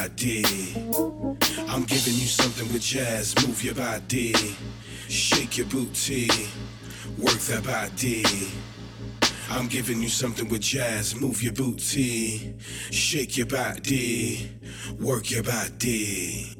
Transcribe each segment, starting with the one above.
body. I'm giving you something with jazz, move your body, shake your booty, work that body. I'm giving you something with jazz, move your booty, shake your body, work your body.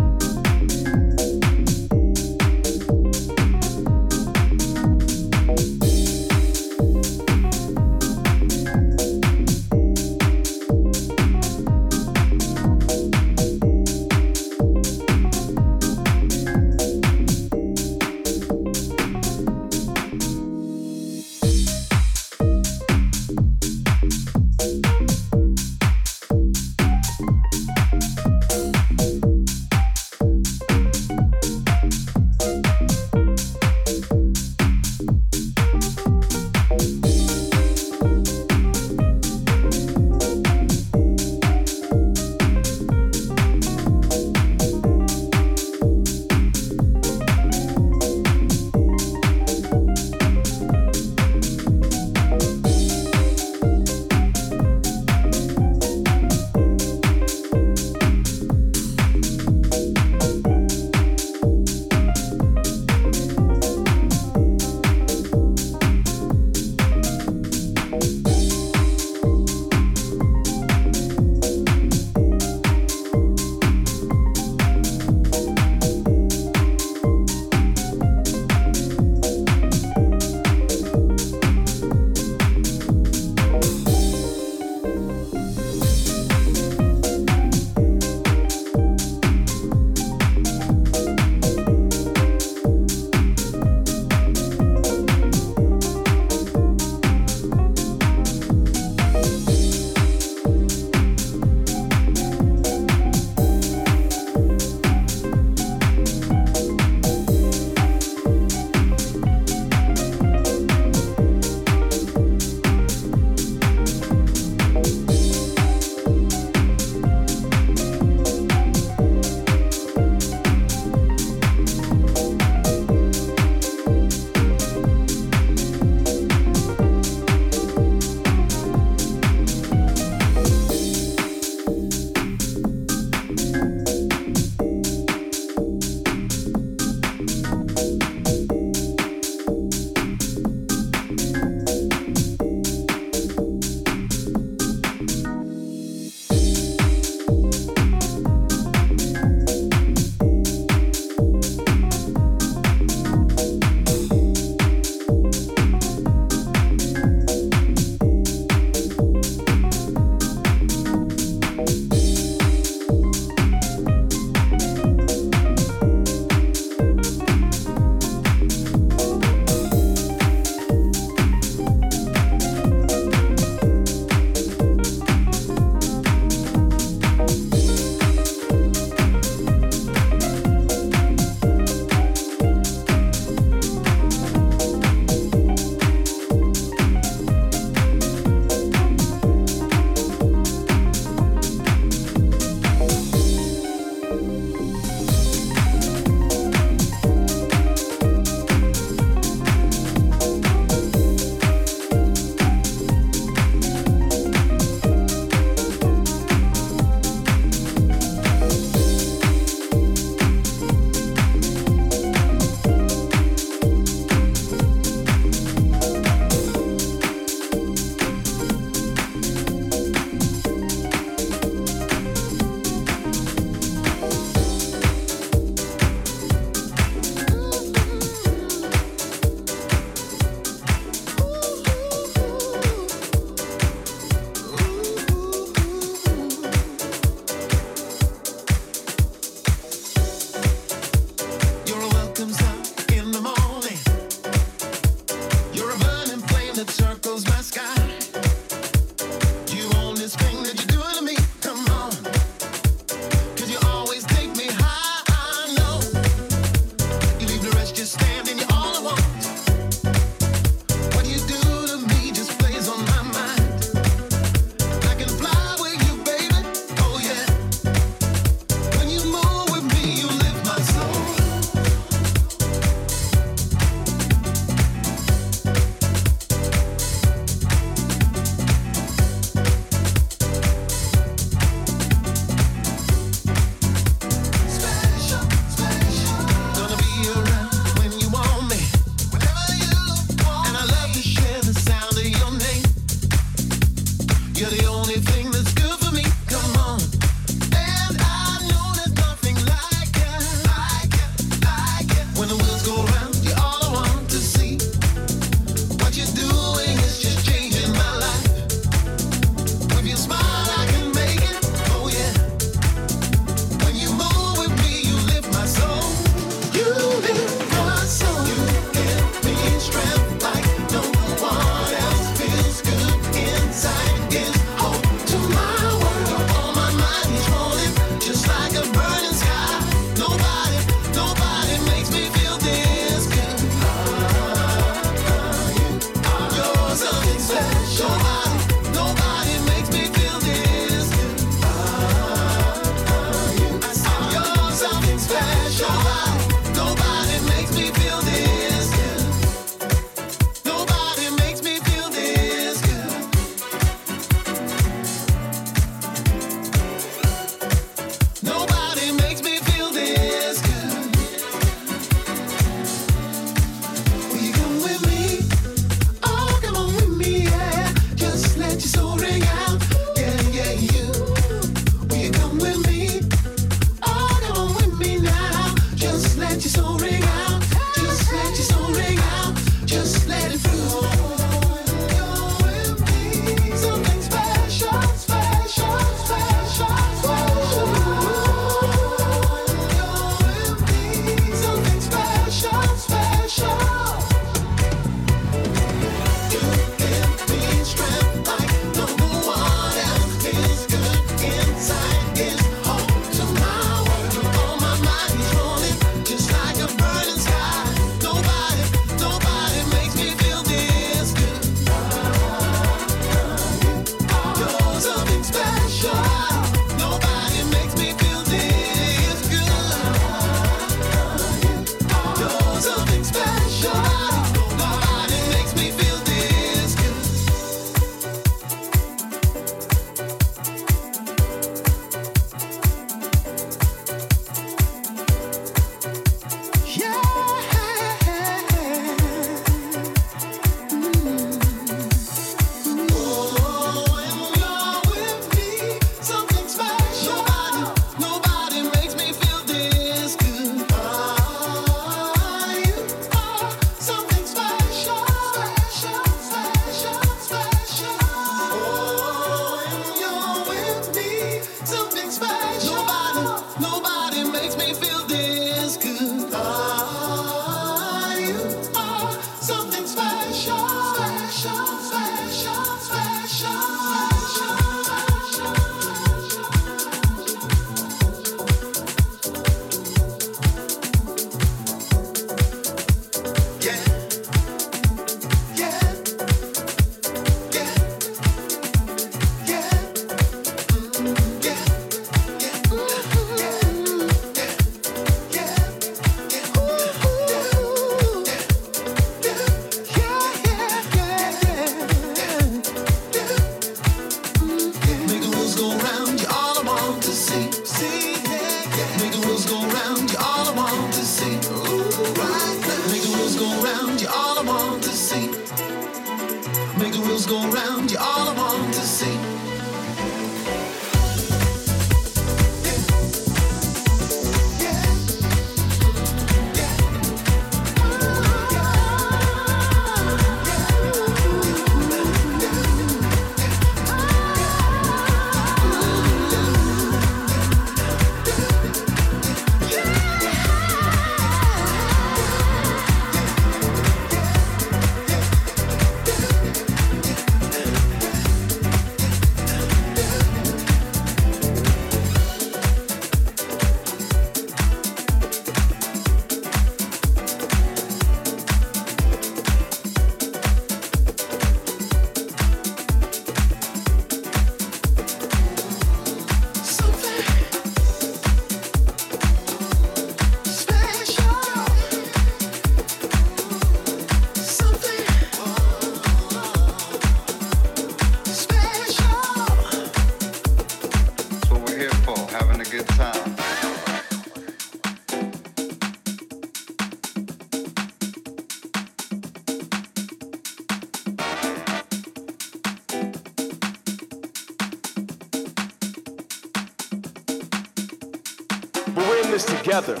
Together.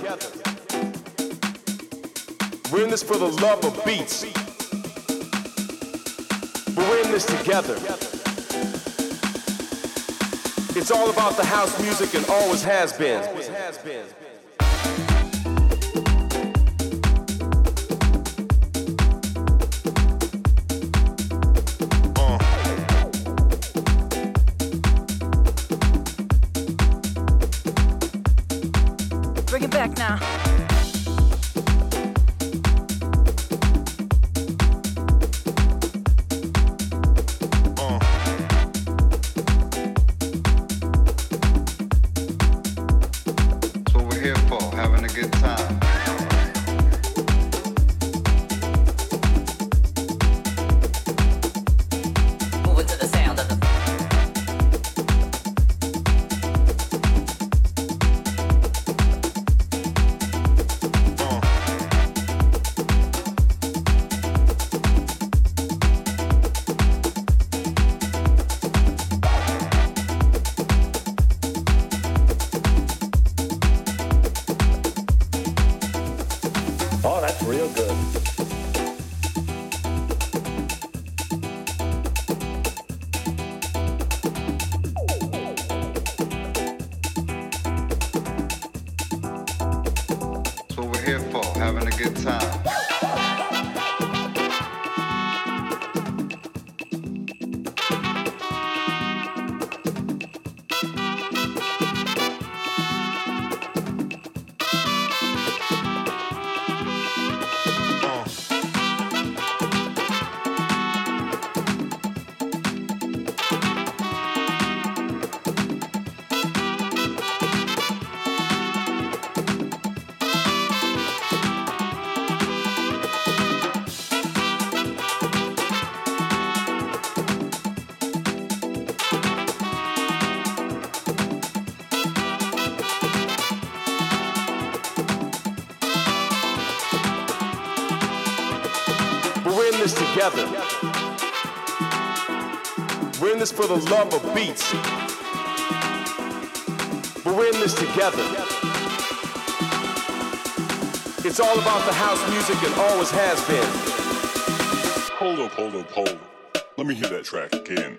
We're in this for the love of beats. But we're in this together. It's all about the house music and always has been. laugh together. We're in this for the love of beats. But we're in this together. It's all about the house music and always has been. Hold up, hold up, hold up. Let me hear that track again.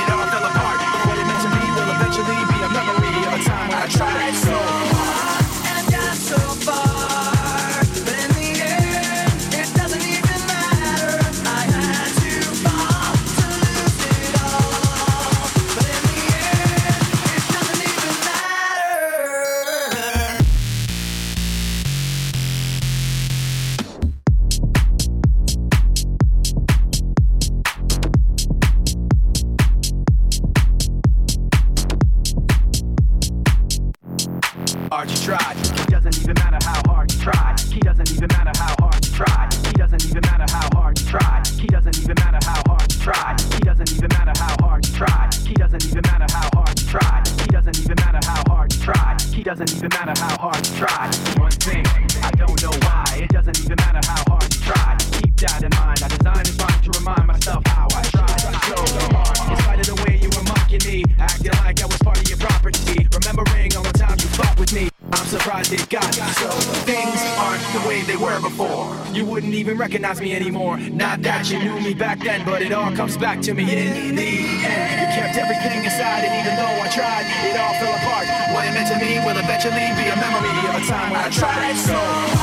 comes back to me in the end. You kept everything inside, and even though I tried, it all fell apart. What it meant to me will eventually be a memory of a time when I tried so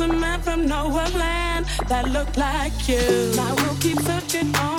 A man from nowhere land that looked like you. I will keep searching on.